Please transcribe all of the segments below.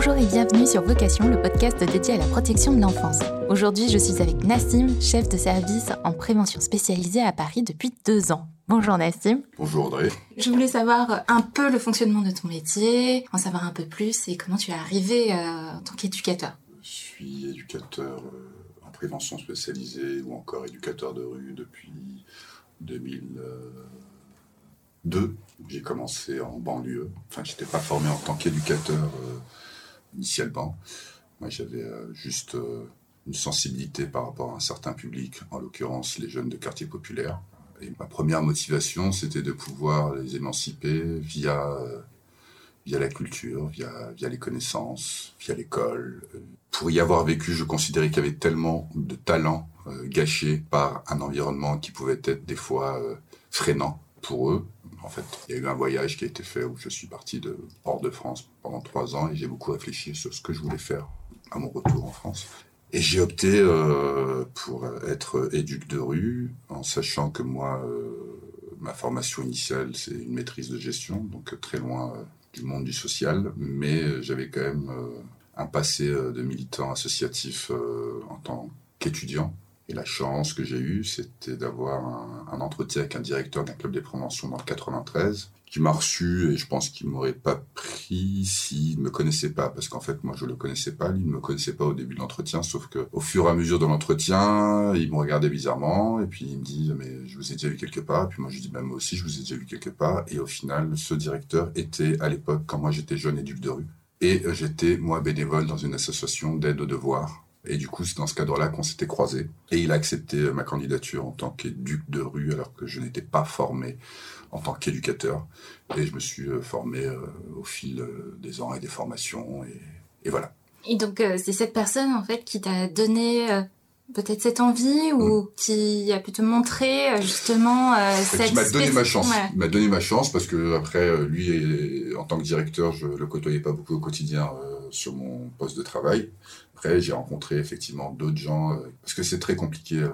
Bonjour et bienvenue sur Vocation, le podcast dédié à la protection de l'enfance. Aujourd'hui, je suis avec Nassim, chef de service en prévention spécialisée à Paris depuis deux ans. Bonjour Nassim. Bonjour Audrey. Je voulais savoir un peu le fonctionnement de ton métier, en savoir un peu plus et comment tu es arrivé euh, en tant qu'éducateur. Je suis éducateur euh, en prévention spécialisée ou encore éducateur de rue depuis 2002. J'ai commencé en banlieue. Enfin, je n'étais pas formé en tant qu'éducateur euh, initialement. Moi, j'avais euh, juste euh, une sensibilité par rapport à un certain public, en l'occurrence les jeunes de quartier populaire. Et ma première motivation, c'était de pouvoir les émanciper via, via la culture, via, via les connaissances, via l'école. Pour y avoir vécu, je considérais qu'il y avait tellement de talents gâchés par un environnement qui pouvait être des fois freinant pour eux. En fait, il y a eu un voyage qui a été fait où je suis parti de hors de France pendant trois ans et j'ai beaucoup réfléchi sur ce que je voulais faire à mon retour en France. Et j'ai opté euh, pour être éduc de rue, en sachant que moi, euh, ma formation initiale, c'est une maîtrise de gestion, donc très loin euh, du monde du social, mais j'avais quand même un passé de militant associatif en tant qu'étudiant et la chance que j'ai eue, c'était d'avoir un, entretien avec un directeur d'un club des préventions dans le 93, qui m'a reçu et je pense qu'il m'aurait pas pris s'il ne me connaissait pas, parce qu'en fait moi je le connaissais pas, lui ne me connaissait pas au début de l'entretien, sauf que au fur et à mesure de l'entretien, il me regardait bizarrement et puis il me dit mais je vous ai déjà vu quelque part, et puis moi je dis bah, moi aussi je vous ai déjà vu quelque part, et au final ce directeur était à l'époque quand moi j'étais jeune éduc de rue. Et j'étais moi bénévole dans une association d'aide aux devoirs et du coup, c'est dans ce cadre-là qu'on s'était croisés. Et il a accepté ma candidature en tant qu'éduc de rue, alors que je n'étais pas formé en tant qu'éducateur. Et je me suis euh, formé euh, au fil euh, des ans et des formations. Et, voilà. Et donc, c'est cette personne, en fait, qui t'a donné peut-être cette envie ou mm. qui a pu te montrer justement cette qui m'a donné ma chance il m'a donné ma chance parce que après lui en tant que directeur je le côtoyais pas beaucoup au quotidien sur mon poste de travail après, j'ai rencontré effectivement d'autres gens, euh, parce que c'est très compliqué. Euh,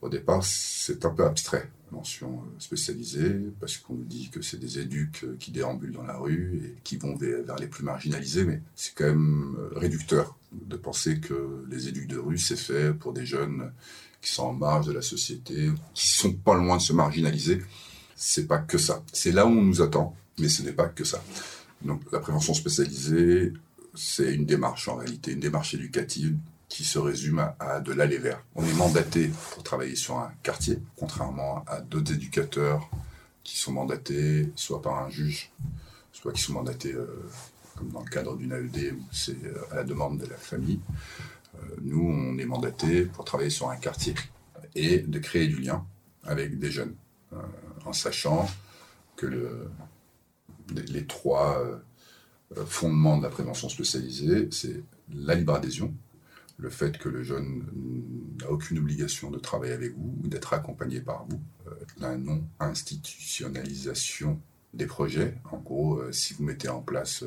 au départ, c'est un peu abstrait, mention euh, spécialisée, parce qu'on nous dit que c'est des éducs qui déambulent dans la rue et qui vont vers, les plus marginalisés, mais c'est quand même réducteur de penser que les éducs de rue, c'est fait pour des jeunes qui sont en marge de la société, qui sont pas loin de se marginaliser. C'est pas que ça. C'est là où on nous attend, mais ce n'est pas que ça. Donc la prévention spécialisée, c'est une démarche en réalité, une démarche éducative qui se résume à, de l'aller vers. On est mandaté pour travailler sur un quartier, contrairement à d'autres éducateurs qui sont mandatés soit par un juge, soit qui sont mandatés euh, comme dans le cadre d'une AED c'est euh, à la demande de la famille. Euh, nous, on est mandaté pour travailler sur un quartier et de créer du lien avec des jeunes, en sachant que le, les trois fondement de la prévention spécialisée, c'est la libre adhésion, le fait que le jeune n'a aucune obligation de travailler avec vous ou d'être accompagné par vous, euh, la non-institutionnalisation des projets. En gros, euh, si vous mettez en place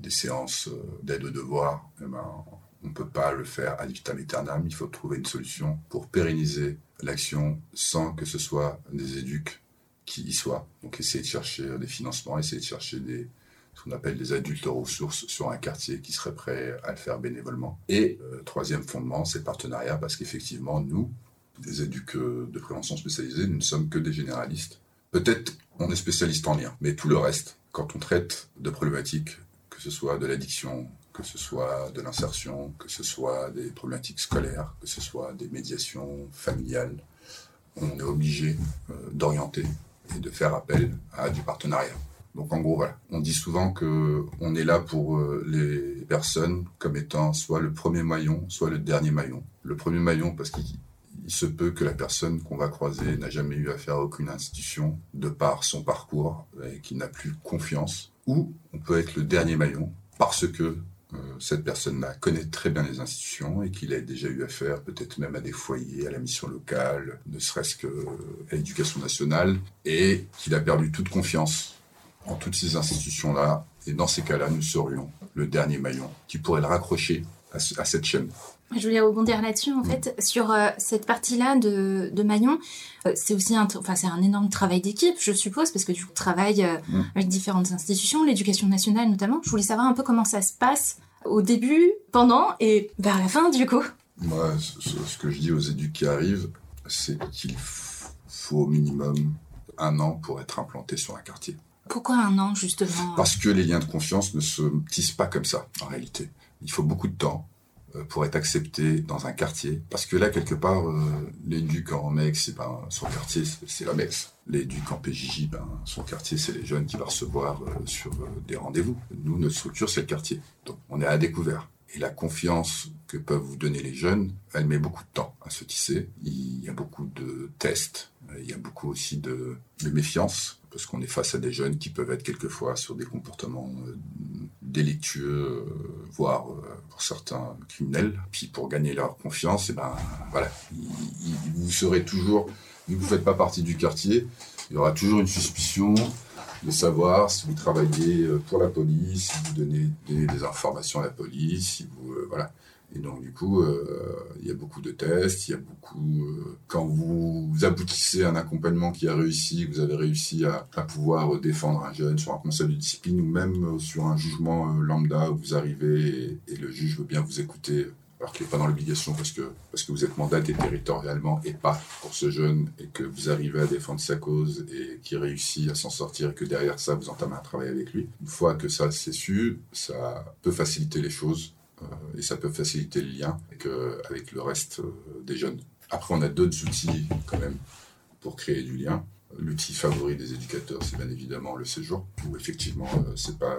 des séances d'aide aux devoirs, eh ben, on ne peut pas le faire ad vitam aeternam. Il faut trouver une solution pour pérenniser l'action sans que ce soit des éduques qui y soient. Donc, essayer de chercher des financements, essayer de chercher des, ce qu'on appelle des adultes ressources sur un quartier qui seraient prêts à le faire bénévolement. Et euh, troisième fondement, c'est le partenariat, parce qu'effectivement, nous, des éduques de prévention spécialisés, nous ne sommes que des généralistes. Peut-être on est spécialiste en lien, mais tout le reste, quand on traite de problématiques, que ce soit de l'addiction, que ce soit de l'insertion, que ce soit des problématiques scolaires, que ce soit des médiations familiales, on est obligé euh, d'orienter et de faire appel à du partenariat. Donc en gros, voilà. On dit souvent que on est là pour euh, les personnes comme étant soit le premier maillon, soit le dernier maillon. Le premier maillon parce qu'il se peut que la personne qu'on va croiser n'a jamais eu affaire à aucune institution de par son parcours et qui n'a plus confiance. Ou on peut être le dernier maillon parce que euh, cette personne-là connaît très bien les institutions et qu'il a déjà eu affaire peut-être même à des foyers, à la mission locale, ne serait-ce qu'à l'éducation nationale, et qu'il a perdu toute confiance en toutes ces institutions-là. Et dans ces cas-là, nous serions le dernier maillon qui pourrait le raccrocher à, cette chaîne. Je voulais rebondir là-dessus, en mm. fait, sur euh, cette partie-là de, de maillon. Euh, c'est aussi un, enfin, c'est un énorme travail d'équipe, je suppose, parce que tu travailles euh, mm. avec différentes institutions, l'éducation nationale notamment. Je voulais savoir un peu comment ça se passe Au début, pendant et vers la fin du coup Moi, ce que je dis aux éducs qui arrivent, c'est qu'il faut au minimum un an pour être implanté sur un quartier. Pourquoi un an, justement Parce que les liens de confiance ne se tissent pas comme ça, en réalité. Il faut beaucoup de temps euh, pour être accepté dans un quartier. Parce que là, quelque part, euh, l'éduc en Mex, ben, son quartier, c'est la Mex. L'éduc en PJJ, ben, son quartier, c'est les jeunes qui va recevoir euh, sur des rendez-vous. Nous, notre structure, c'est le quartier. Donc, on est à découvert. Et la confiance que peuvent vous donner les jeunes, elle met beaucoup de temps à se tisser. Il y a beaucoup de tests, il y a beaucoup aussi de, méfiance, parce qu'on est face à des jeunes qui peuvent être quelquefois sur des comportements euh, délictueux, euh, voire euh, pour certains criminels. Puis pour gagner leur confiance, et eh ben voilà, vous serez toujours, vu que vous ne faites pas partie du quartier, il y aura toujours une suspicion de savoir si vous travaillez pour la police, si vous donnez des, informations à la police, si vous voilà. Et donc, du coup, euh, il y a beaucoup de tests, il y a beaucoup... Euh, quand vous aboutissez à un accompagnement qui a réussi, vous avez réussi à, pouvoir défendre un jeune sur un conseil de discipline ou même sur un jugement euh, lambda où vous arrivez et, le juge veut bien vous écouter alors qu'il n'est pas dans l'obligation parce que, vous êtes mandaté territorialement et pas pour ce jeune, et que vous arrivez à défendre sa cause et qu'il réussit à s'en sortir, et que derrière ça, vous entamez un travail avec lui. Une fois que ça c'est su, ça peut faciliter les choses euh, et ça peut faciliter le lien avec, euh, le reste euh, des jeunes. Après, on a d'autres outils quand même pour créer du lien. L'outil favori des éducateurs, c'est bien évidemment le séjour, où effectivement, c'est pas,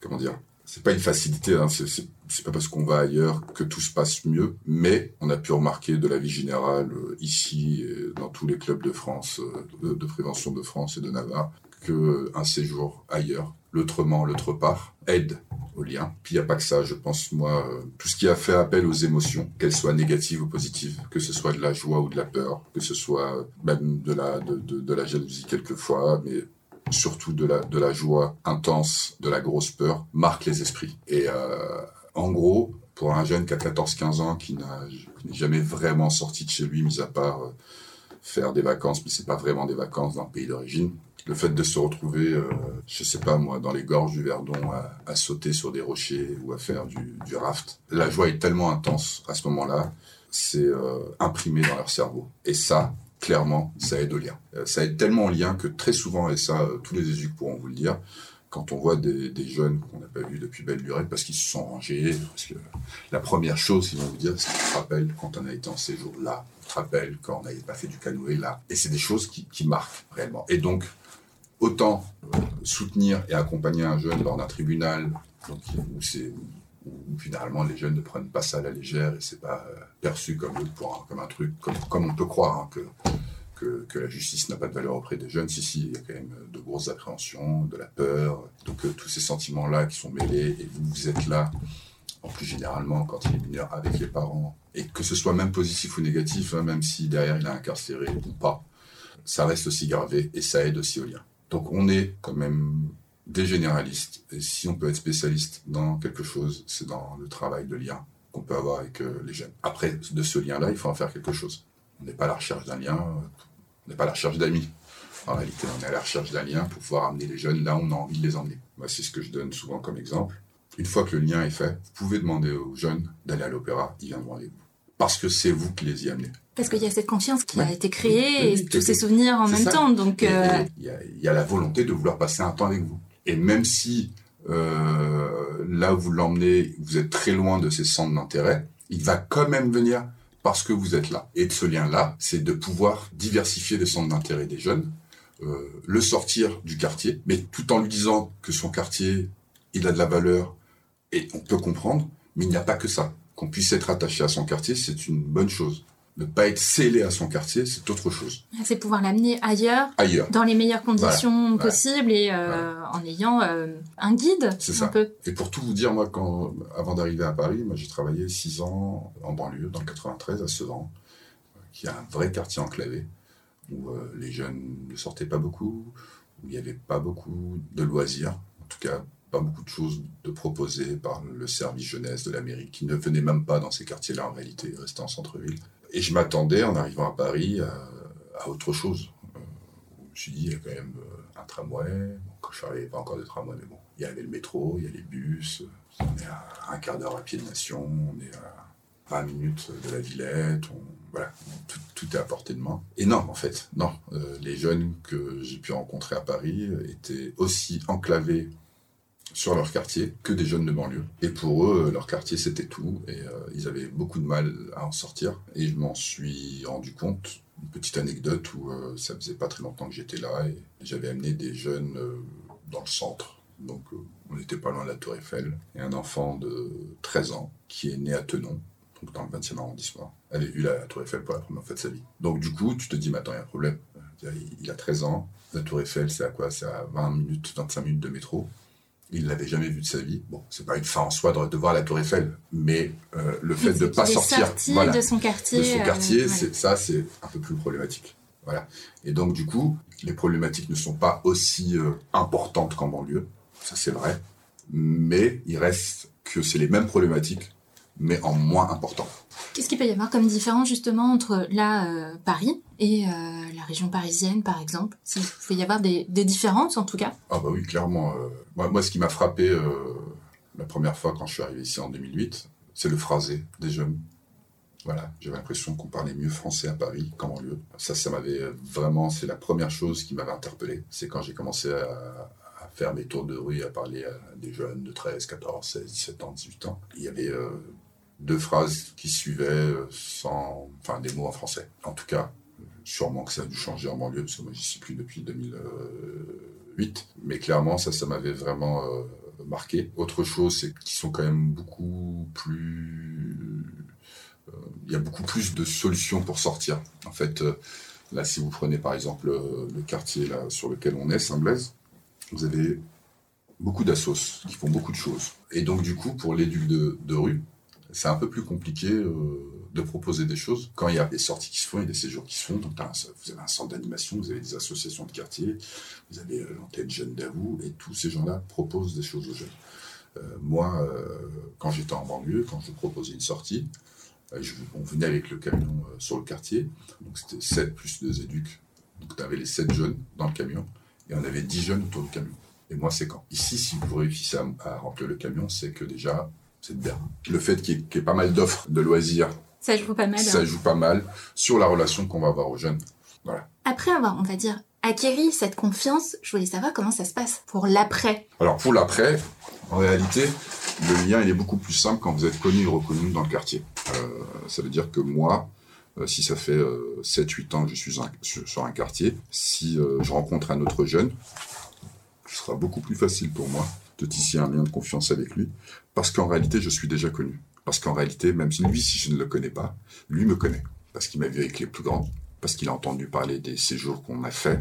comment dire, c'est pas une facilité, hein, c'est pas parce qu'on va ailleurs que tout se passe mieux, mais on a pu remarquer de la vie générale ici, et dans tous les clubs de France, de, de prévention de France et de Navarre, qu'un séjour ailleurs, l'autrement, l'autre part, aide au lien. Puis il n'y a pas que ça, je pense, moi, euh, tout ce qui a fait appel aux émotions, qu'elles soient négatives ou positives, que ce soit de la joie ou de la peur, que ce soit même de la, de, de, la jalousie quelquefois, mais surtout de la, de la joie intense, de la grosse peur, marque les esprits. Et euh, en gros, pour un jeune qui a 14-15 ans, qui n'est jamais vraiment sorti de chez lui, mis à part euh, faire des vacances, mais c'est pas vraiment des vacances dans le pays d'origine, le fait de se retrouver, euh, je sais pas moi, dans les gorges du Verdon, à, sauter sur des rochers ou à faire du, raft, la joie est tellement intense à ce moment-là, c'est euh, imprimé dans leur cerveau. Et ça, clairement, ça aide au lien. Euh, ça aide tellement au lien que très souvent, et ça, tous les éduques pourront vous le dire, quand on voit des, jeunes qu'on n'a pas vus depuis belle durée parce qu'ils se sont rangés, parce que la première chose qu'ils vont vous dire, c'est qu'ils te rappellent quand on a été en séjour là, on te rappelle quand on n'avait pas fait du canoë là. Et c'est des choses qui, qui marquent réellement. Et donc, autant euh, soutenir et accompagner un jeune lors d'un tribunal où, c'est, finalement les jeunes ne prennent pas ça à la légère et c'est pas euh, perçu comme, comme un truc, comme, comme on peut croire hein, que, que, la justice n'a pas de valeur auprès des jeunes. Si, si, il y a quand même de grosses appréhensions, de la peur, donc euh, tous ces sentiments-là qui sont mêlés et vous, vous êtes là, en plus généralement quand il est mineur avec les parents, et que ce soit même positif ou négatif, hein, même si derrière il est incarcéré ou pas, ça reste aussi gravé et ça aide aussi au lien. Donc on est quand même des généralistes. Et si on peut être spécialiste dans quelque chose, c'est dans le travail de lien qu'on peut avoir avec euh, les jeunes. Après, de ce lien-là, il faut en faire quelque chose. On n'est pas à la recherche d'un lien, on n'est pas à la recherche d'amis. En réalité, on est à la recherche d'un lien pour pouvoir amener les jeunes là où on a envie de les emmener. Moi, c'est ce que je donne souvent comme exemple. Une fois que le lien est fait, vous pouvez demander aux jeunes d'aller à l'opéra, ils viendront avec vous. Parce que c'est vous qui les y amenez. Parce qu'il y a cette confiance qui a été créée et tous ces souvenirs en même temps. Donc, euh, il, y a, la volonté de vouloir passer un temps avec vous. Et même si euh, là où vous l'emmenez, vous êtes très loin de ses centres d'intérêt, il va quand même venir parce que vous êtes là. Et ce lien-là, c'est de pouvoir diversifier les centres d'intérêt des jeunes, euh, le sortir du quartier, mais tout en lui disant que son quartier, il a de la valeur et on peut comprendre, mais il n'y a pas que ça. Qu'on puisse être attaché à son quartier, c'est une bonne chose ne pas être scellé à son quartier, c'est autre chose. C'est pouvoir l'amener ailleurs, ailleurs, dans les meilleures conditions possibles et euh, en ayant euh, un guide. C'est ça. Et pour tout vous dire, moi, quand, avant d'arriver à Paris, moi, j'ai travaillé six ans en banlieue, dans le 93, à Sedan, qui est un vrai quartier enclavé, où euh, les jeunes ne sortaient pas beaucoup, où il n'y avait pas beaucoup de loisirs, en tout cas pas beaucoup de choses de proposées par le service jeunesse de l'Amérique, qui ne venait même pas dans ces quartiers-là en réalité, ils restaient en centre-ville. Et je m'attendais, en arrivant à Paris, à, autre chose. Euh, me suis dit, il y a quand même un tramway. quand je suis arrivé, pas encore de tramway, mais bon, il y avait le métro, il y a les bus. On est à un quart d'heure à pied de Nation, on est à 20 minutes de la Villette. voilà, tout, est à portée de main. Et non, en fait, non. les jeunes que j'ai pu rencontrer à Paris étaient aussi enclavés sur leur quartier que des jeunes de banlieue. Et pour eux, leur quartier, c'était tout. Et euh, ils avaient beaucoup de mal à en sortir. Et je m'en suis rendu compte. Une petite anecdote où euh, ça faisait pas très longtemps que j'étais là et j'avais amené des jeunes euh, dans le centre. Donc on n'était pas loin de la Tour Eiffel. Et un enfant de 13 ans qui est né à Tenon, donc dans le 20e arrondissement, avait vu la Tour Eiffel pour la première fois de sa vie. Donc du coup, tu te dis, mais attends, il y a un problème. Il a 13 ans, la Tour Eiffel, c'est à quoi? C'est à 20 minutes, 25 minutes de métro. Il l'avait jamais vu de sa vie. Bon, c'est pas une fin en soi de, voir la Tour Eiffel, mais euh, le fait de ne pas sortir de son quartier, de son quartier, euh, c'est ça, c'est un peu plus problématique. Voilà. Et donc du coup, les problématiques ne sont pas aussi euh, importantes qu'en banlieue, ça c'est vrai, mais il reste que c'est les mêmes problématiques, mais en moins important. Qu'est-ce qu'il peut y avoir comme différence justement entre là Paris et la région parisienne par exemple? Il peut y avoir des, des différences en tout cas? Ah bah oui, clairement. Moi, ce qui m'a frappé euh, la première fois quand je suis arrivé ici en 2008, c'est le phrasé des jeunes. Voilà, j'avais l'impression qu'on parlait mieux français à Paris qu'en banlieue. Ça, ça m'avait vraiment, c'est la première chose qui m'avait interpellé. C'est quand j'ai commencé à, faire mes tours de rue, à parler à des jeunes de 13, 14, 16, 17 ans, 18 ans. Il y avait euh, deux phrases qui suivaient euh, sans, enfin, des mots en français. En tout cas, sûrement que ça a dû changer en banlieue, parce que moi, j'y suis plus depuis 2000. Mais clairement, ça, ça m'avait vraiment euh, marqué. Autre chose, c'est qu'ils sont quand même beaucoup plus... Euh, il y a beaucoup plus de solutions pour sortir. En fait, là, si vous prenez par exemple le quartier là, sur lequel on est, Saint-Blaise, vous avez beaucoup d'assos qui font beaucoup de choses. Et donc, du coup, pour l'éduc de, de, rue, c'est un peu plus compliqué de proposer des choses. Quand il y a des sorties qui se font, il y a des séjours qui se font, donc vous avez un centre d'animation, vous avez des associations de quartier, vous avez euh, l'antenne Jeune d'Avou, et tous ces gens-là proposent des choses aux jeunes. Euh, moi, euh, quand j'étais en banlieue, quand je proposais une sortie, on venait avec le camion sur le quartier, donc c'était 7 plus 2 éducs, donc tu avais les 7 jeunes dans le camion, et on avait 10 jeunes autour du camion. Et moi, c'est quand? Ici, si vous réussissez à, remplir le camion, c'est que déjà, c'est bien. Le fait qu'il y, ait pas mal d'offres de loisirs ça joue pas mal. Ça hein. joue pas mal sur la relation qu'on va avoir aux jeunes. Voilà. Après avoir, on va dire, acquéri cette confiance, je voulais savoir comment ça se passe pour l'après. Alors pour l'après, en réalité, le lien il est beaucoup plus simple quand vous êtes connu et reconnu dans le quartier. Euh, ça veut dire que moi, euh, si ça fait 7-8 euh, ans que je suis sur un quartier, si je rencontre un autre jeune, ce sera beaucoup plus facile pour moi de tisser un lien de confiance avec lui, parce qu'en réalité, je suis déjà connu. Parce qu'en réalité, même si lui, si je ne le connais pas, lui me connaît. Parce qu'il m'a vu avec les plus grands, parce qu'il a entendu parler des séjours qu'on a fait,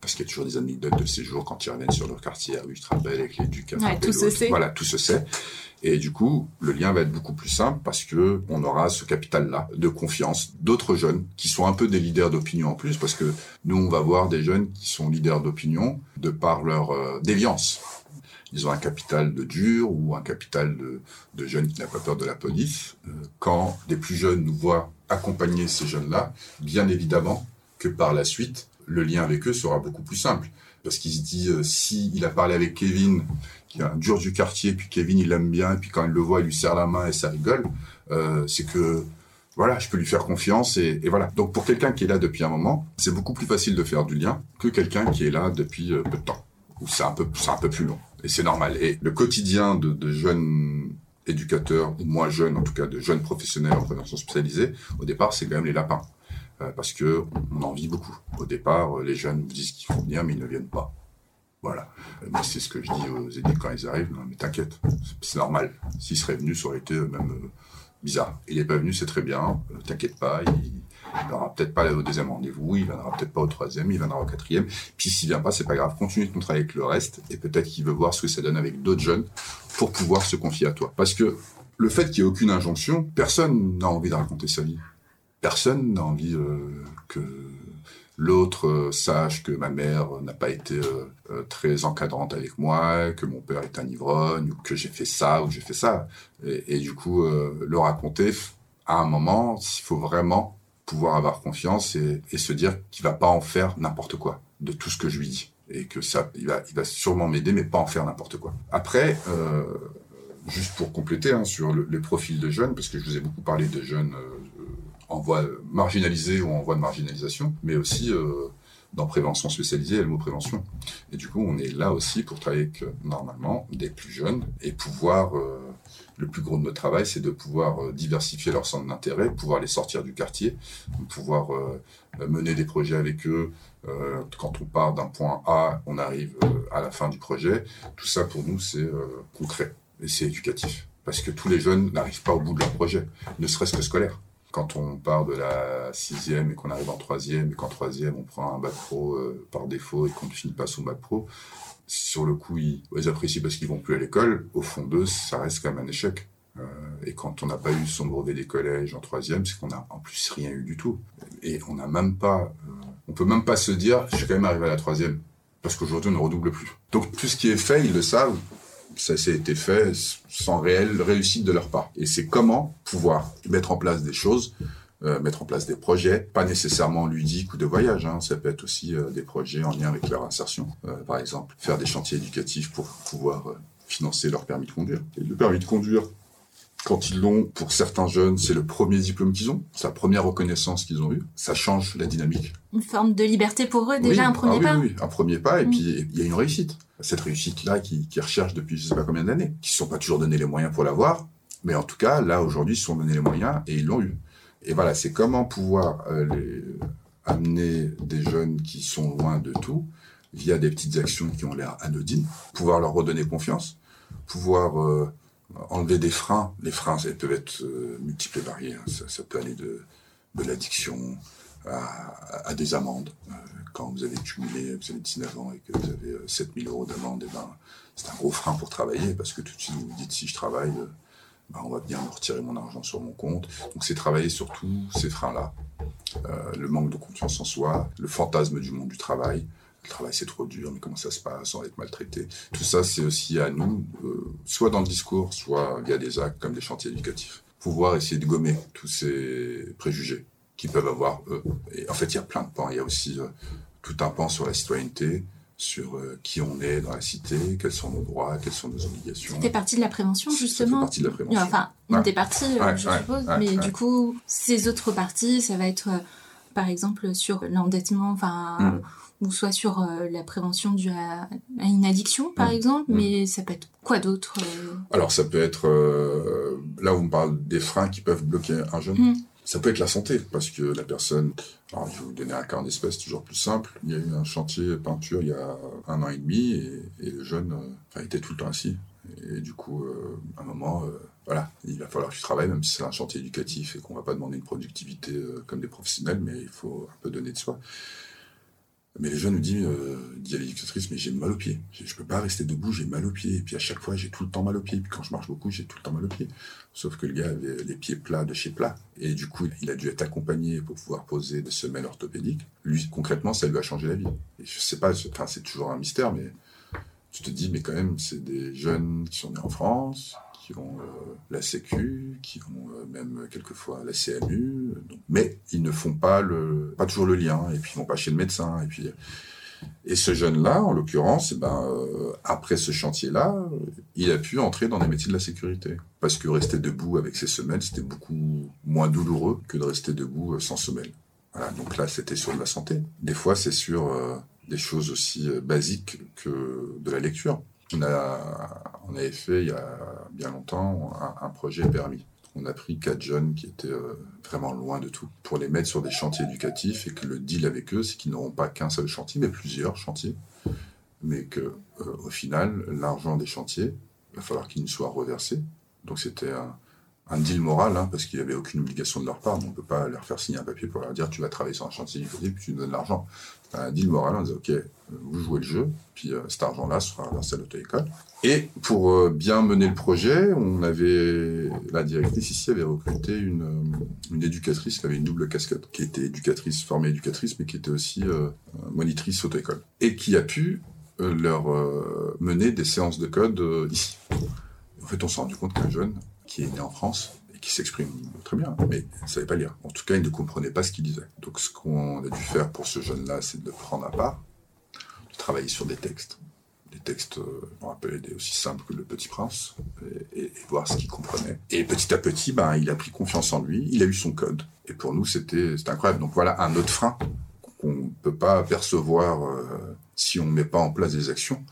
parce qu'il y a toujours des anecdotes de séjours quand ils reviennent sur leur quartier à rue avec les ducs. Ouais, tout se sait. Voilà, tout se sait. Et du coup, le lien va être beaucoup plus simple parce que on aura ce capital-là de confiance d'autres jeunes qui sont un peu des leaders d'opinion en plus parce que nous, on va voir des jeunes qui sont leaders d'opinion de par leur euh, déviance ils ont un capital de dur ou un capital de, jeunes qui n'ont pas peur de la police. Euh, quand des plus jeunes nous voient accompagner ces jeunes-là, bien évidemment que par la suite, le lien avec eux sera beaucoup plus simple. Parce qu'il se dit, euh, si il a parlé avec Kevin, qui est un dur du quartier, puis Kevin il l'aime bien, et puis quand il le voit, il lui serre la main et ça rigole, euh, c'est que voilà, je peux lui faire confiance et, voilà. Donc pour quelqu'un qui est là depuis un moment, c'est beaucoup plus facile de faire du lien que quelqu'un qui est là depuis peu de temps. Ou c'est un c'est un peu plus long. Et c'est normal. Et le quotidien de, jeunes éducateurs, ou moins jeunes en tout cas, de jeunes professionnels en prévention spécialisée, au départ, c'est quand même les lapins. Euh, parce que on en vit beaucoup. Au départ, les jeunes disent qu'ils vont venir, mais ils ne viennent pas. Voilà. Mais c'est ce que je dis aux éducateurs quand ils arrivent. Non, mais t'inquiète, c'est normal. S'ils seraient venus, ça aurait été même euh, bizarre. Il n'est pas venu, c'est très bien. Euh, t'inquiète pas, il n'aura peut-être pas au deuxième rendez-vous, il viendra peut-être pas au troisième, il viendra au quatrième. Puis s'il vient pas, c'est pas grave, continue ton travail avec le reste et peut-être qu'il veut voir ce que ça donne avec d'autres jeunes pour pouvoir se confier à toi. Parce que le fait qu'il n'y ait aucune injonction, personne n'a envie de raconter sa vie. Personne n'a envie euh, que l'autre euh, sache que ma mère n'a pas été euh, très encadrante avec moi, que mon père est un ivrogne, ou que j'ai fait ça, ou que j'ai fait ça. Et, et du coup, le raconter, à un moment, il faut vraiment pouvoir avoir confiance et, se dire qu'il va pas en faire n'importe quoi. de tout ce que je lui dis. Et que ça, il va, il va sûrement m'aider, mais pas en faire n'importe quoi. Après, euh, juste pour compléter hein, sur le, les profils de jeunes, parce que je vous ai beaucoup parlé de jeunes euh, en voie marginalisée ou en voie de marginalisation, mais aussi euh, dans prévention spécialisée, et le mot prévention. Et du coup, on est là aussi pour travailler avec, euh, normalement, des plus jeunes et pouvoir, euh, le plus gros de notre travail, c'est de pouvoir euh, diversifier leur centre d'intérêt, pouvoir les sortir du quartier, pouvoir euh, mener des projets avec eux. Euh, quand on part d'un point A, on arrive à la fin du projet. Tout ça, pour nous, c'est concret et c'est éducatif. Parce que tous les jeunes n'arrivent pas au bout de leur projet, ne serait-ce que scolaire quand on part de la sixième et qu'on arrive en troisième et qu'en troisième on prend un bac pro euh, par défaut et qu'on ne finit pas son bac pro, sur le coup ils, apprécient parce qu'ils vont plus à l'école. Au fond d'eux, ça reste quand même un échec. Euh, et quand on n'a pas eu son brevet des collèges en troisième, c'est qu'on a en plus rien eu du tout. Et on n'a même pas, euh, on peut même pas se dire, je suis quand même arrivé à la troisième parce qu'aujourd'hui on ne redouble plus. Donc tout ce qui est fait, ils le savent ça s'est été fait sans réelle réussite de leur part. Et c'est comment pouvoir mettre en place des choses, euh, mettre en place des projets, pas nécessairement ludiques ou de voyage, hein. ça peut être aussi euh, des projets en lien avec leur insertion. Euh, par exemple, faire des chantiers éducatifs pour pouvoir financer leur permis de conduire. Et le permis de conduire, quand ils l'ont, pour certains jeunes, c'est le premier diplôme qu'ils ont, c'est la première reconnaissance qu'ils ont eue. Ça change la dynamique. Une forme de liberté pour eux, déjà Oui, un premier ah oui, pas. Oui, oui, un premier pas, et Mm. puis il y a une réussite. Cette réussite-là qu'ils qui recherchent depuis je sais pas combien d'années, qui ne se sont pas toujours donné les moyens pour l'avoir, mais en tout cas, là, aujourd'hui, ils se sont donné les moyens et ils l'ont eu. Et voilà, c'est comment pouvoir euh, les, amener des jeunes qui sont loin de tout, via des petites actions qui ont l'air anodines, pouvoir leur redonner confiance, pouvoir euh, enlever des freins. Les freins, peuvent être euh, multiples et variés. hein. Ça, peut aller de, de l'addiction à, des amendes. Euh, quand vous avez cumulé, vous avez 19 ans et que vous avez euh, 7000 euros d'amende, eh ben, c'est un gros frein pour travailler parce que tout de suite vous vous dites si je travaille, euh, ben, on va bien me retirer mon argent sur mon compte. Donc c'est travailler sur tous ces freins-là. Euh, le manque de confiance en soi, le fantasme du monde du travail. Le travail c'est trop dur, mais comment ça se passe sans être maltraité Tout ça c'est aussi à nous, euh, soit dans le discours, soit via des actes comme des chantiers éducatifs. Pouvoir essayer de gommer tous ces préjugés qu'ils peuvent avoir eux. Et en fait il y a plein de pans. Il y a aussi euh, tout un pan sur la citoyenneté, sur euh, qui on est dans la cité, quels sont nos droits, quelles sont nos obligations. Ça fait partie de la prévention, justement. partie de la prévention. Enfin, une Ouais. des parties, euh, Ouais, je ouais, suppose. mais du coup, ces autres parties, ça va être, euh, par exemple, sur l'endettement, enfin, Mm. Ou soit sur euh, la prévention due à, à une addiction, par Mm. exemple. Mm. Mais ça peut être quoi d'autre euh, Alors ça peut être euh, là où on parle des freins qui peuvent bloquer un jeune. Mm. Ça peut être la santé parce que la personne. Alors je vais vous donner un cas en espèce toujours plus simple. Il y a eu un chantier peinture il y a un an et demi et, et le jeune euh, était tout le temps assis. Et du coup, à un moment, voilà, il va falloir que tu travailles, même si c'est un chantier éducatif et qu'on va pas demander une productivité comme des professionnels, mais il faut un peu donner de soi. Mais le jeune nous dit, euh, dit à l'éducatrice, mais j'ai mal aux pieds. Je je peux pas rester debout, j'ai mal aux pieds. Et puis à chaque fois, j'ai tout le temps mal aux pieds. Puis quand je marche beaucoup, j'ai tout le temps mal aux pieds. Sauf que le gars avait les pieds plats de chez plat. Et du coup, il a dû être accompagné pour pouvoir poser des semelles orthopédiques. Lui, concrètement, ça lui a changé la vie. Et je sais pas, c'est toujours un mystère, mais tu te dis, mais quand même, c'est des jeunes qui sont nés en France, qui ont euh, la Sécu, qui ont euh, même quelquefois la CMU, mais ils ne font pas le, pas toujours le lien, et puis ils vont pas chez le médecin, et puis et ce jeune-là, en l'occurrence, eh ben, euh, après ce chantier-là, il a pu entrer dans les métiers de la sécurité. Parce que rester debout avec ses semelles, c'était beaucoup moins douloureux que de rester debout euh, sans semelles. Voilà, donc là, c'était sur de la santé. Des fois, c'est sur des choses aussi basiques que de la lecture. On, avait fait, il y a bien longtemps, un, projet permis. On a pris quatre jeunes qui étaient euh, vraiment loin de tout pour les mettre sur des chantiers éducatifs et que le deal avec eux, c'est qu'ils n'auront pas qu'un seul chantier, mais plusieurs chantiers. Mais que, euh, au final, l'argent des chantiers, il va falloir qu'il nous soit reversé. Donc c'était un, un deal moral, hein, parce qu'il n'y avait aucune obligation de leur part. On ne peut pas leur faire signer un papier pour leur dire tu vas travailler sur un chantier éducatif puis tu nous donnes l'argent. Un deal moral, on disait ok, euh, vous jouez le jeu, puis euh, cet argent-là sera versé à l'auto-école. Et pour euh, bien mener le projet, on avait la directrice ici avait recruté une, euh, une éducatrice qui avait une double casquette, qui était éducatrice, formée éducatrice, mais qui était aussi euh, monitrice auto-école, et qui a pu euh, leur euh, mener des séances de code euh, ici. En fait, on s'est rendu compte qu'un jeune qui est né en France qui s'exprime très bien, mais il ne savait pas lire. En tout cas, il ne comprenait pas ce qu'il disait. Donc, ce qu'on a dû faire pour ce jeune-là, c'est de prendre à part travailler sur des textes. Des textes, on rappelle, des aussi simples que Le Petit Prince, et, et, voir ce qu'il comprenait. Et petit à petit, ben, il a pris confiance en lui, il a eu son code. Et pour nous, c'était incroyable. Donc voilà un autre frein qu'on ne peut pas percevoir euh, si on ne met pas en place des actions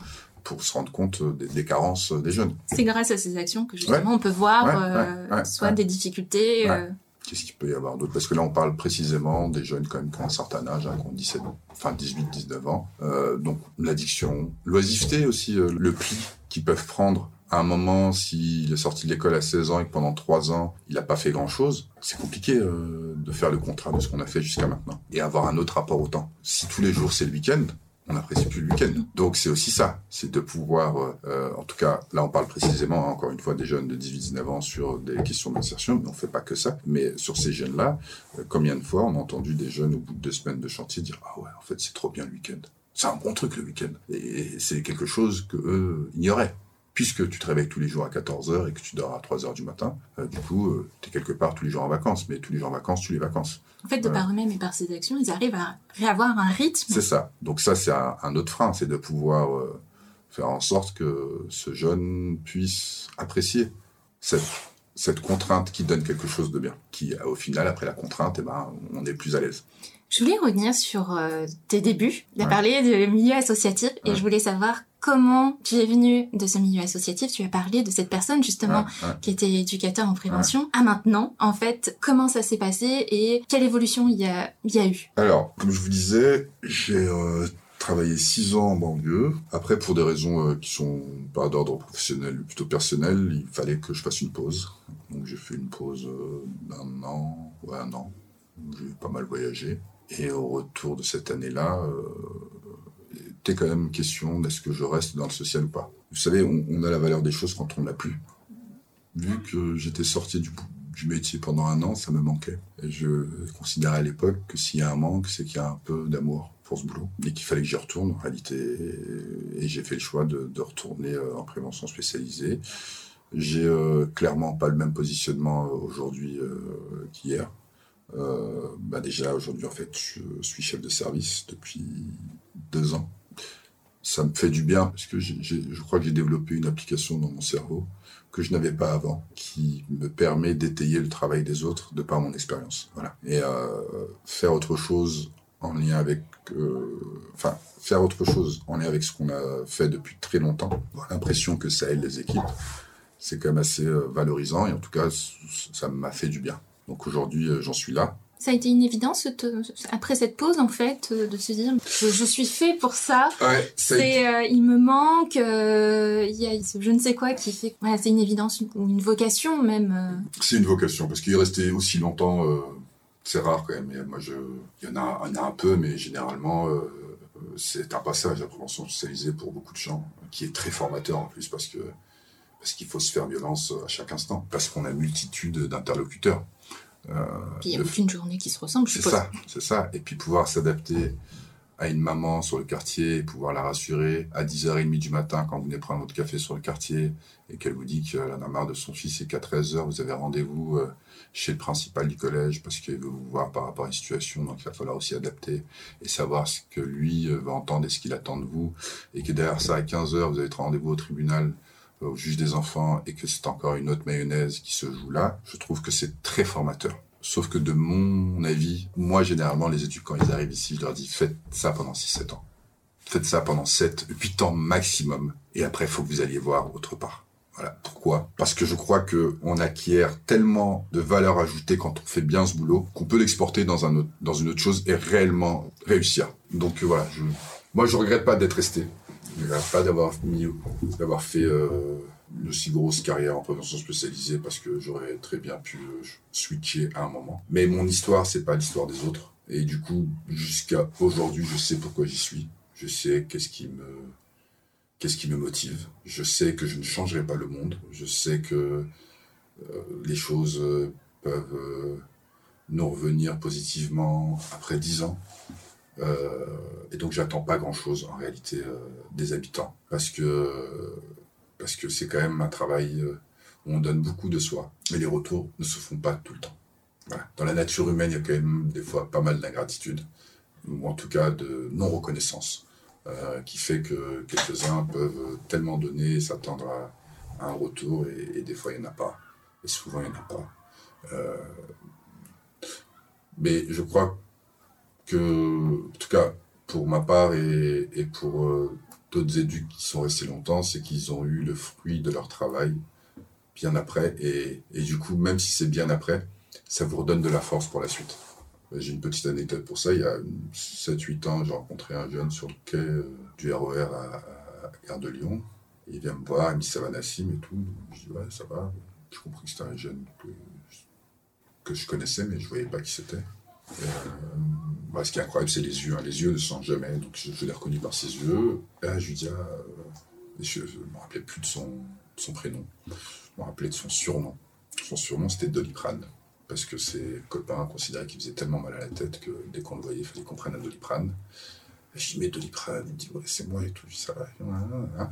pour se rendre compte des, des carences des jeunes. C'est grâce à ces actions que justement on peut voir euh, soit des difficultés. Euh, Qu'est-ce qu'il peut y avoir d'autre? Parce que là, on parle précisément des jeunes quand même qui ont un certain âge, hein, qui ont 17 ans, enfin 18, 19 ans. Euh, donc l'addiction, l'oisiveté aussi, euh, le pli qu'ils peuvent prendre à un moment, s'il est sorti de l'école à 16 ans et que pendant 3 ans, il n'a pas fait grand-chose, c'est compliqué euh, de faire le contrat de ce qu'on a fait jusqu'à maintenant et avoir un autre rapport au temps. Si tous les jours c'est le week-end, on n'apprécie plus le week-end. Donc c'est aussi ça, c'est de pouvoir, euh, en tout cas, là on parle précisément, encore une fois, des jeunes de 18-19 ans sur des questions d'insertion, mais on fait pas que ça. Mais sur ces jeunes-là, euh, combien de fois on a entendu des jeunes au bout de deux semaines de chantier dire ah ouais, en fait c'est trop bien le week-end. C'est un bon truc le week-end. Et c'est quelque chose que eux ignoraient puisque tu te réveilles tous les jours à 14h et que tu dors à 3h du matin, euh, du coup, euh, tu es quelque part tous les jours en vacances, mais tous les jours en vacances, tu les vacances. En fait, de par eux-mêmes et par ces actions, ils arrivent à réavoir un rythme. C'est ça. Donc ça, c'est un, un, autre frein, c'est de pouvoir euh, faire en sorte que ce jeune puisse apprécier cette, cette contrainte qui donne quelque chose de bien, qui, au final, après la contrainte, eh ben, on est plus à l'aise. Je voulais revenir sur euh, tes débuts. Tu as ouais. parlé de milieu associatif et je voulais savoir comment tu es venu de ce milieu associatif. Tu as parlé de cette personne justement ouais, qui était éducateur en prévention à maintenant. En fait, comment ça s'est passé et quelle évolution il y a, il y a eu? Alors, comme je vous disais, j'ai euh, travaillé six ans en banlieue. Après, pour des raisons euh, qui sont pas d'ordre professionnel, plutôt personnel, il fallait que je fasse une pause. Donc j'ai fait une pause euh, d'un an, ouais, un an. J'ai pas mal voyagé. Et au retour de cette année-là, euh, était quand même question d'est-ce que je reste dans le social ou pas. Vous savez, on, a la valeur des choses quand on l'a plus. Vu que j'étais sorti du, métier pendant un an, ça me manquait. Je considérais à l'époque que s'il y a un manque, c'est qu'il y a un peu d'amour pour ce boulot et qu'il fallait que j'y retourne en réalité. Et j'ai fait le choix de, de retourner euh, en prévention spécialisée. J'ai euh, clairement pas le même positionnement euh, aujourd'hui euh, qu'hier. Euh, bah déjà aujourd'hui en fait je suis chef de service depuis deux ans. Ça me fait du bien parce que je crois que j'ai développé une application dans mon cerveau que je n'avais pas avant, qui me permet d'étayer le travail des autres de par mon expérience. Voilà. Et euh, faire autre chose en lien avec, euh, enfin faire autre chose en lien avec ce qu'on a fait depuis très longtemps. L'impression que ça aide les équipes, c'est quand même assez valorisant et en tout cas ça m'a fait du bien. Donc aujourd'hui, euh, j'en suis là. Ça a été une évidence après cette pause en fait euh, de se dire je, je suis fait pour ça. Ouais, c'est euh, il me manque euh, il y a ce je ne sais quoi qui fait ouais, c'est une évidence ou une, vocation même. Euh. C'est une vocation parce qu'il est resté aussi longtemps c'est rare quand même. Et moi je il y en a en a un peu mais généralement c'est un passage à prévention spécialisée pour beaucoup de gens qui est très formateur en plus parce que parce qu'il faut se faire violence à chaque instant parce qu'on a multitude d'interlocuteurs. Euh, puis il n'y a aucune journée qui se ressemble. C'est ça, c'est ça. Et puis pouvoir s'adapter à une maman sur le quartier pouvoir la rassurer à 10h30 du matin quand vous venez prendre votre café sur le quartier et qu'elle vous dit qu'elle en a marre de son fils et qu'à 13h vous avez rendez-vous euh, chez le principal du collège parce qu'il veut vous voir par rapport à une situation, donc il va falloir aussi adapter et savoir ce que lui euh, va entendre et ce qu'il attend de vous et que derrière ça à 15h vous avez rendez-vous au tribunal au juge des enfants et que c'est encore une autre mayonnaise qui se joue là, je trouve que c'est très formateur. Sauf que de mon avis, moi généralement les études quand ils arrivent ici, je leur dis faites ça pendant 6-7 ans. Faites ça pendant 7, 8 ans maximum. Et après, il faut que vous alliez voir autre part. Voilà. Pourquoi? Parce que je crois que on acquiert tellement de valeur ajoutée quand on fait bien ce boulot qu'on peut l'exporter dans un autre, dans une autre chose et réellement réussir. Donc voilà, je, moi je regrette pas d'être resté. Je regrette pas d'avoir d'avoir fait euh, une aussi grosse carrière en prévention spécialisée parce que j'aurais très bien pu euh, switcher à un moment. Mais mon histoire, c'est pas l'histoire des autres. Et du coup, jusqu'à aujourd'hui, je sais pourquoi j'y suis. Je sais qu'est-ce qui me qu'est-ce qui me motive. Je sais que je ne changerai pas le monde. Je sais que euh, les choses peuvent nous revenir positivement après dix ans. Euh, et donc j'attends pas grand-chose en réalité euh, des habitants parce que parce que c'est quand même un travail où on donne beaucoup de soi, mais les retours ne se font pas tout le temps. Dans la nature humaine, il y a quand même des fois pas mal d'ingratitude ou en tout cas de non reconnaissance euh, qui fait que quelques-uns peuvent tellement donner s'attendre à, un retour, et, des fois il n'y en a pas, et souvent il n'y en a pas. Euh, mais je crois que, en tout cas, pour ma part et, pour euh, d'autres éducs qui sont restés longtemps, c'est qu'ils ont eu le fruit de leur travail bien après, et, du coup, même si c'est bien après, ça vous redonne de la force pour la suite. J'ai une petite anecdote pour ça. Il y a 7-8 ans, j'ai rencontré un jeune sur le quai euh, du RER à, Gare de Lyon. Il vient me voir, il me dit ça va Nassim et tout. Je dis ouais, ça va. Je compris que c'était un jeune que, je connaissais, mais je ne voyais pas qui c'était. Euh, ce qui est incroyable, c'est les yeux. Hein. Les yeux ne sentent jamais, donc je, l'ai reconnu par ses yeux. Et là, je lui dis, ah, euh, je ne me rappelais plus de son, prénom. Je me rappelais de son surnom. Son surnom, c'était Doliprane parce que ses copains considéraient qu'il faisait tellement mal à la tête que dès qu'on le voyait, il fallait qu'on prenne un doliprane. Et je dis, mais doliprane, il me dit, c'est moi et tout, ça va.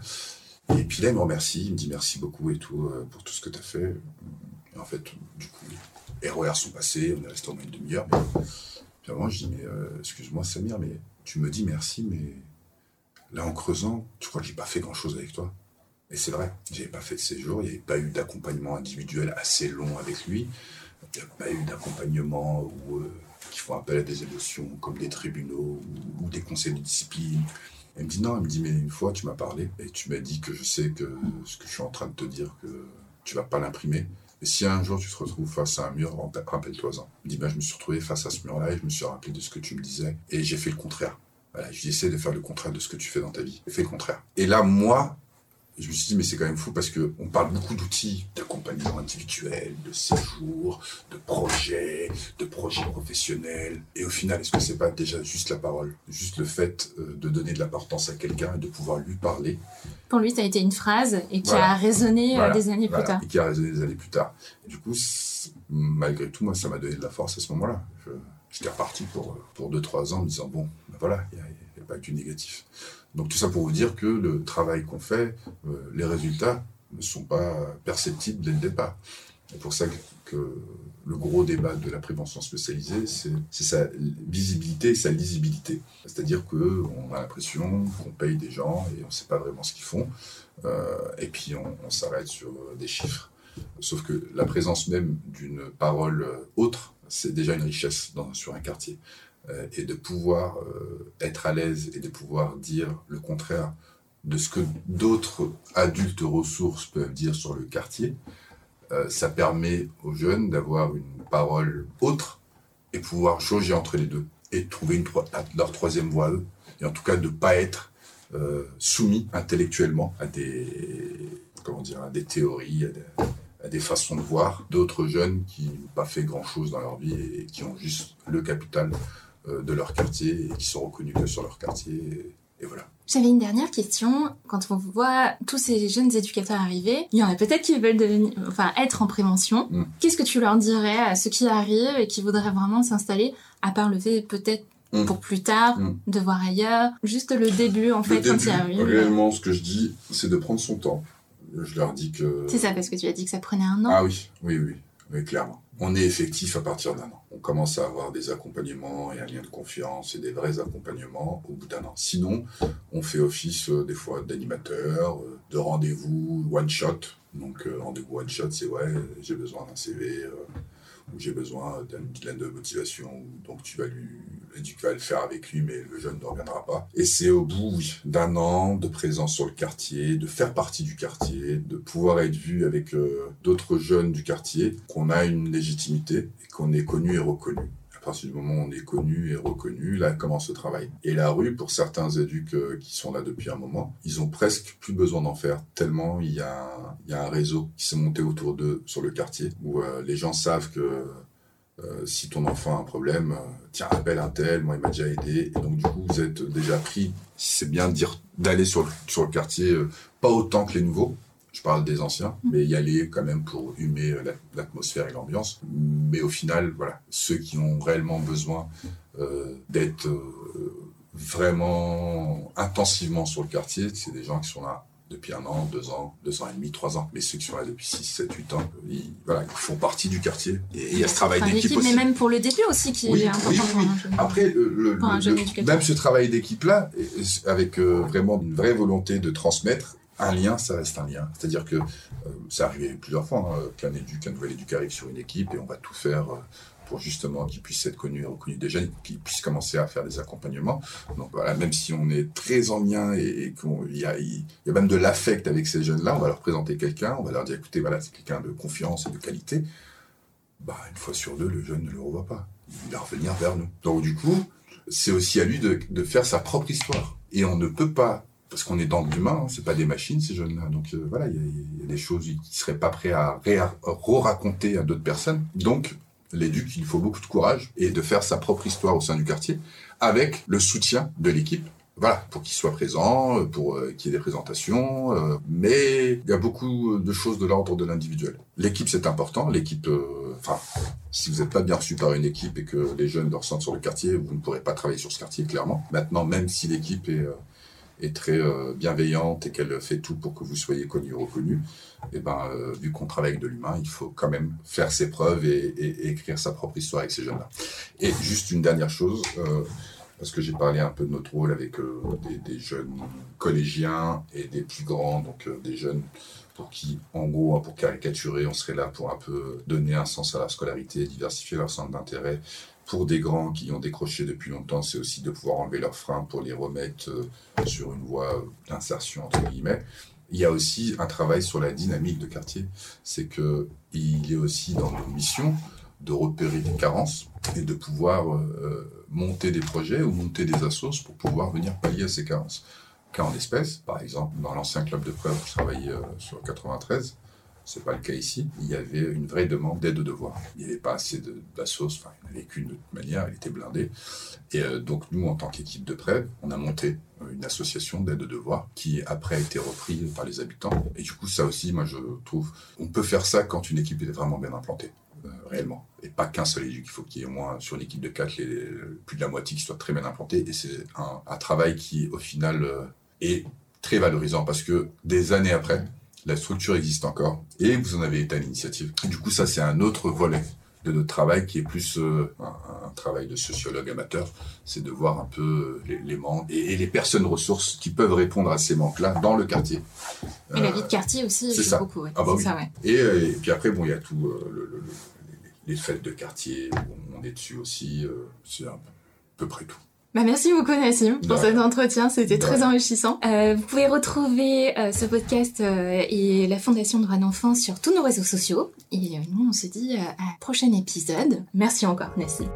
Et puis là, il me remercie, il me dit merci beaucoup et tout euh, pour tout ce que tu as fait. Et en fait, du coup, RER sont passés, on est resté au moins une demi-heure. Puis avant, je dis, mais euh, excuse-moi, Samir, mais tu me dis merci, mais là, en creusant, tu crois que j'ai pas fait grand-chose avec toi? Et c'est vrai, j'avais pas fait de séjour, il n'y avait pas eu d'accompagnement individuel assez long avec lui. Il n'y a pas eu d'accompagnement euh, qui font appel à des émotions comme des tribunaux ou, des conseils de discipline. Elle me dit non, elle me dit mais une fois tu m'as parlé et tu m'as dit que je sais que ce que je suis en train de te dire que tu vas pas l'imprimer. Et si un jour tu te retrouves face à un mur, rappelle-toi-en. Dit ben, je me suis retrouvé face à ce mur-là et je me suis rappelé de ce que tu me disais et j'ai fait le contraire. Voilà, j'essaie de faire le contraire de ce que tu fais dans ta vie. Fait le contraire. Et là, moi, je me suis dit, mais c'est quand même fou parce qu'on parle beaucoup d'outils d'accompagnement individuel, de séjour, de projets, de projets professionnels. Et au final, est-ce que c'est pas déjà juste la parole? Juste le fait euh, de donner de l'importance à quelqu'un et de pouvoir lui parler? Pour lui, ça a été une phrase et qui a résonné euh, des années plus tard. Et qui a résonné des années plus tard. du coup, malgré tout, moi, ça m'a donné de la force à ce moment-là. J'étais reparti pour, pour 2-3 ans en me disant, bon, ben voilà, il n'y a, pas que du négatif. Donc tout ça pour vous dire que le travail qu'on fait, euh, les résultats ne sont pas perceptibles dès le départ. C'est pour ça que le gros débat de la prévention spécialisée, c'est sa visibilité et sa lisibilité. C'est-à-dire qu'on a l'impression qu'on paye des gens et on ne sait pas vraiment ce qu'ils font. Euh, et puis on, s'arrête sur des chiffres. Sauf que la présence même d'une parole autre, c'est déjà une richesse sur un quartier. Euh, et de pouvoir euh, être à l'aise et de pouvoir dire le contraire de ce que d'autres adultes ressources peuvent dire sur le quartier, euh, ça permet aux jeunes d'avoir une parole autre et pouvoir jauger entre les deux et trouver leur troisième voie eux. Et en tout cas de ne pas être soumis intellectuellement à des, comment dire, à des théories, à des, façons de voir d'autres jeunes qui n'ont pas fait grand-chose dans leur vie et qui ont juste le capital de leur quartier et qui sont reconnus que sur leur quartier. Et, voilà. J'avais une dernière question. Quand on voit tous ces jeunes éducateurs arriver, il y en a peut-être qui veulent devenir, enfin, être en prévention. Mm. Qu'est-ce que tu leur dirais à ceux qui arrivent et qui voudraient vraiment s'installer, à part le fait peut-être mm. pour plus tard, mm. de voir ailleurs, juste le début en fait quand il arrive. Réellement, ce que je dis, c'est de prendre son temps. Je leur dis que. C'est ça, parce que tu as dit que ça prenait un an. Ah oui, oui, oui, oui, clairement on est effectif à partir d'un an. On commence à avoir des accompagnements et un lien de confiance et des vrais accompagnements au bout d'un an. Sinon, on fait office euh, des fois d'animateur, euh, de rendez-vous one shot. Donc euh, rendez-vous one shot, c'est ouais, j'ai besoin d'un CV où j'ai besoin d'une lettre de motivation, donc tu vas lui, tu vas le faire avec lui, mais le jeune ne reviendra pas. Et c'est au bout d'un an de présence sur le quartier, de faire partie du quartier, de pouvoir être vu avec euh, d'autres jeunes du quartier, qu'on a une légitimité et qu'on est connu et reconnu partir du moment où on est connu et reconnu, là commence le travail. Et la rue, pour certains éducs euh, qui sont là depuis un moment, ils ont presque plus besoin d'en faire, tellement il y a un, réseau qui s'est monté autour d'eux sur le quartier, où euh, les gens savent que euh, si ton enfant a un problème, tiens, appelle un tel, moi il m'a déjà aidé. Et donc du coup, vous êtes déjà pris, c'est bien d'aller sur le quartier, pas autant que les nouveaux, je parle des anciens, mm. mais y aller quand même pour humer euh, l'atmosphère et l'ambiance. Mais au final, voilà, ceux qui ont réellement besoin euh, d'être euh, vraiment intensivement sur le quartier, c'est des gens qui sont là depuis un an, deux ans, deux ans et demi, trois ans. Mais ceux qui sont là depuis six, sept, huit ans, ils, voilà, ils font partie du quartier. Et il y a ce travail d'équipe aussi. Mais même pour le début aussi, qui est important. Oui, oui. Après, le, même ce travail d'équipe-là, avec euh, vraiment une vraie volonté de transmettre, un lien, ça reste un lien. C'est-à-dire que euh, ça arrivé plusieurs fois hein, qu'un éduc, un nouvel éduc arrive sur une équipe et on va tout faire euh, pour justement qu'ils puissent être connus des jeunes, qu'ils puissent commencer à faire des accompagnements. Donc voilà, même si on est très en lien et, qu'il y a, y a même de l'affect avec ces jeunes-là, on va leur présenter quelqu'un, on va leur dire écoutez, voilà, c'est quelqu'un de confiance et de qualité. Bah, une fois sur deux, le jeune ne le revoit pas. Il va revenir vers nous. Donc du coup, c'est aussi à lui de faire sa propre histoire. Et on ne peut pas parce qu'on est dans l'humain, hein, c'est pas des machines ces jeunes-là. Donc euh, voilà, il y, a des choses qui seraient pas prêts à re-raconter à d'autres personnes. Donc l'éduc, il faut beaucoup de courage et de faire sa propre histoire au sein du quartier avec le soutien de l'équipe. Voilà, pour qu'il soit présent, pour euh, qu'il y ait des présentations, euh, mais il y a beaucoup de choses de l'ordre de l'individuel. L'équipe, c'est important. L'équipe, euh, enfin, si vous n'êtes pas bien reçu par une équipe et que les jeunes le ressentent sur le quartier, vous ne pourrez pas travailler sur ce quartier, clairement. Maintenant, même si l'équipe est est très euh, bienveillante et qu'elle fait tout pour que vous soyez connu ou reconnu, et eh ben, euh, vu qu'on travaille avec de l'humain, il faut quand même faire ses preuves et, écrire sa propre histoire avec ces jeunes-là. Et juste une dernière chose, euh, parce que j'ai parlé un peu de notre rôle avec des, jeunes collégiens et des plus grands, donc des jeunes pour qui, en gros, pour caricaturer, on serait là pour un peu donner un sens à la scolarité, diversifier leur centre d'intérêt, pour des grands qui ont décroché depuis longtemps, c'est aussi de pouvoir enlever leurs freins pour les remettre euh, sur une voie d'insertion, entre guillemets. Il y a aussi un travail sur la dynamique de quartier. C'est que il est aussi dans nos missions de repérer des carences et de pouvoir euh, monter des projets ou monter des assos pour pouvoir venir pallier à ces carences. Cas en espèce, par exemple, dans l'ancien club de preuve, je travaillais euh, sur 93, c'est pas le cas ici. Il y avait une vraie demande d'aide aux devoirs. Il n'y avait pas assez d'assos, enfin, il n'y en avait qu'une de manière, elle était blindée. Et euh, donc, nous, en tant qu'équipe de prêve, on a monté euh, une association d'aide aux devoirs qui, après, a été reprise par les habitants. Et du coup, ça aussi, moi, je trouve, on peut faire ça quand une équipe est vraiment bien implantée. Euh, réellement. Et pas qu'un seul éduc. Il faut qu'il y ait au moins, sur une équipe de 4, les, plus de la moitié qui soit très bien implantée. Et c'est un, travail qui, au final, est très valorisant parce que des années après, la structure existe encore et vous en avez été à l'initiative. Du coup, ça, c'est un autre volet de notre travail qui est plus euh, un, travail de sociologue amateur, c'est de voir un peu les, les manques et, les personnes ressources qui peuvent répondre à ces manques-là dans le quartier. Et la vie de quartier aussi, c'est ça. beaucoup. Ah bah Ça, ouais. et, puis après, bon, il y a tout euh, le, les fêtes de quartier, on est dessus aussi, euh, c'est à peu près tout. Bah merci beaucoup Nassim pour cet entretien, c'était très enrichissant. Euh, vous pouvez retrouver euh, ce podcast euh, et la Fondation Droit d'Enfant sur tous nos réseaux sociaux. Et nous on se dit à un prochain épisode. Merci encore Nassim.